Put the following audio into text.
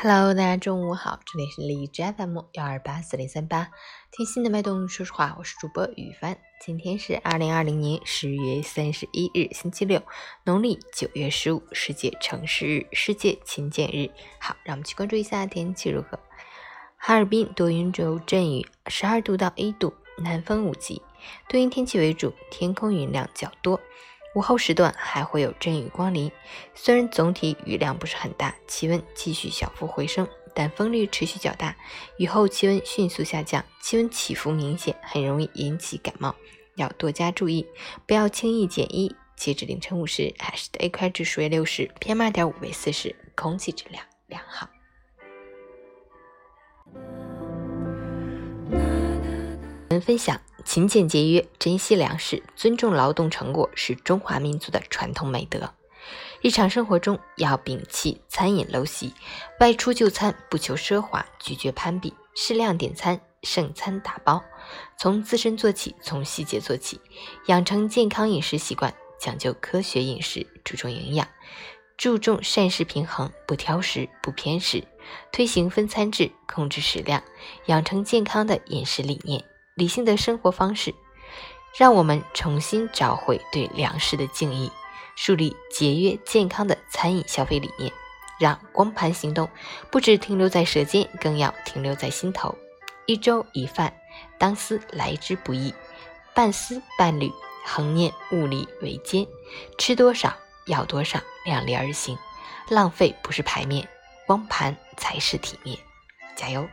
Hello，大家中午好，这里是李枝 FM 幺二八四零三八，听心的脉动说实话，我是主播雨帆。今天是二零二零年十月三十一日，星期六，农历九月十五，世界城市日，世界勤俭日。好，让我们去关注一下天气如何。哈尔滨多云有阵雨，十二度到一度，南风五级，多云天气为主，天空云量较多。午后时段还会有阵雨光临，虽然总体雨量不是很大，气温继续小幅回升，但风力持续较大，雨后气温迅速下降，气温起伏明显，很容易引起感冒，要多加注意，不要轻易减衣。截至凌晨五时，海市的 AQI 指数为六十，PM 二点五为四十，空气质量良好。们分享。勤俭节约、珍惜粮食、尊重劳动成果是中华民族的传统美德。日常生活中要摒弃餐饮陋习，外出就餐不求奢华，拒绝攀比，适量点餐，剩餐打包。从自身做起，从细节做起，养成健康饮食习惯，讲究科学饮食，注重营养，注重膳食平衡，不挑食，不偏食，推行分餐制，控制食量，养成健康的饮食理念。理性的生活方式，让我们重新找回对粮食的敬意，树立节约健康的餐饮消费理念，让光盘行动不止停留在舌尖，更要停留在心头。一粥一饭，当思来之不易；半丝半缕，恒念物力维艰。吃多少要多少，量力而行。浪费不是排面，光盘才是体面。加油！